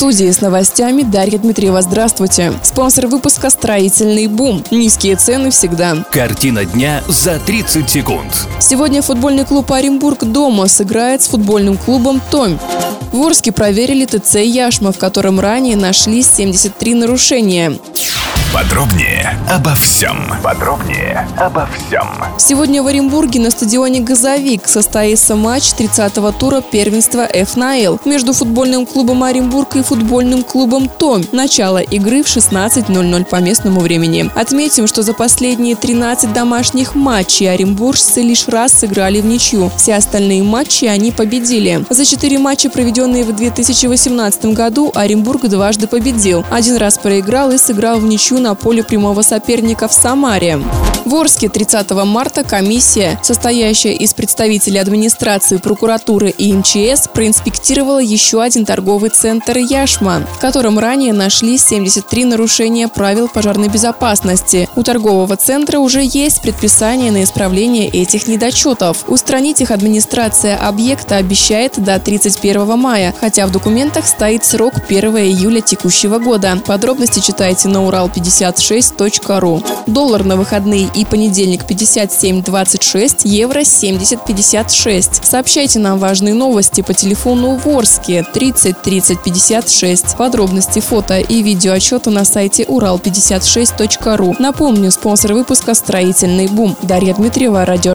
Студии с новостями Дарья Дмитриева. Здравствуйте. Спонсор выпуска «Строительный бум». Низкие цены всегда. Картина дня за 30 секунд. Сегодня футбольный клуб «Оренбург» дома сыграет с футбольным клубом «Томь». В Орске проверили ТЦ «Яшма», в котором ранее нашли 73 нарушения. Подробнее обо всем. Подробнее обо всем. Сегодня в Оренбурге на стадионе «Газовик» состоится матч 30-го тура первенства ФНЛ между футбольным клубом «Оренбург» и футбольным клубом «Томь». Начало игры в 16.00 по местному времени. Отметим, что за последние 13 домашних матчей оренбуржцы лишь раз сыграли в ничью. Все остальные матчи они победили. За четыре матча, проведенные в 2018 году, Оренбург дважды победил. Один раз проиграл и сыграл в ничью на поле прямого соперника в Самаре. В Орске 30 марта комиссия, состоящая из представителей администрации, прокуратуры и МЧС, проинспектировала еще один торговый центр «Яшма», в котором ранее нашли 73 нарушения правил пожарной безопасности. У торгового центра уже есть предписание на исправление этих недочетов. Устранить их администрация объекта обещает до 31 мая, хотя в документах стоит срок 1 июля текущего года. Подробности читайте на урал56.ру. Доллар на выходные и понедельник 57.26, евро 70.56. Сообщайте нам важные новости по телефону в Орске 30 30 56. Подробности, фото и видео отчета на сайте урал56.ру. Напомню, спонсор выпуска «Строительный бум». Дарья Дмитриева, радио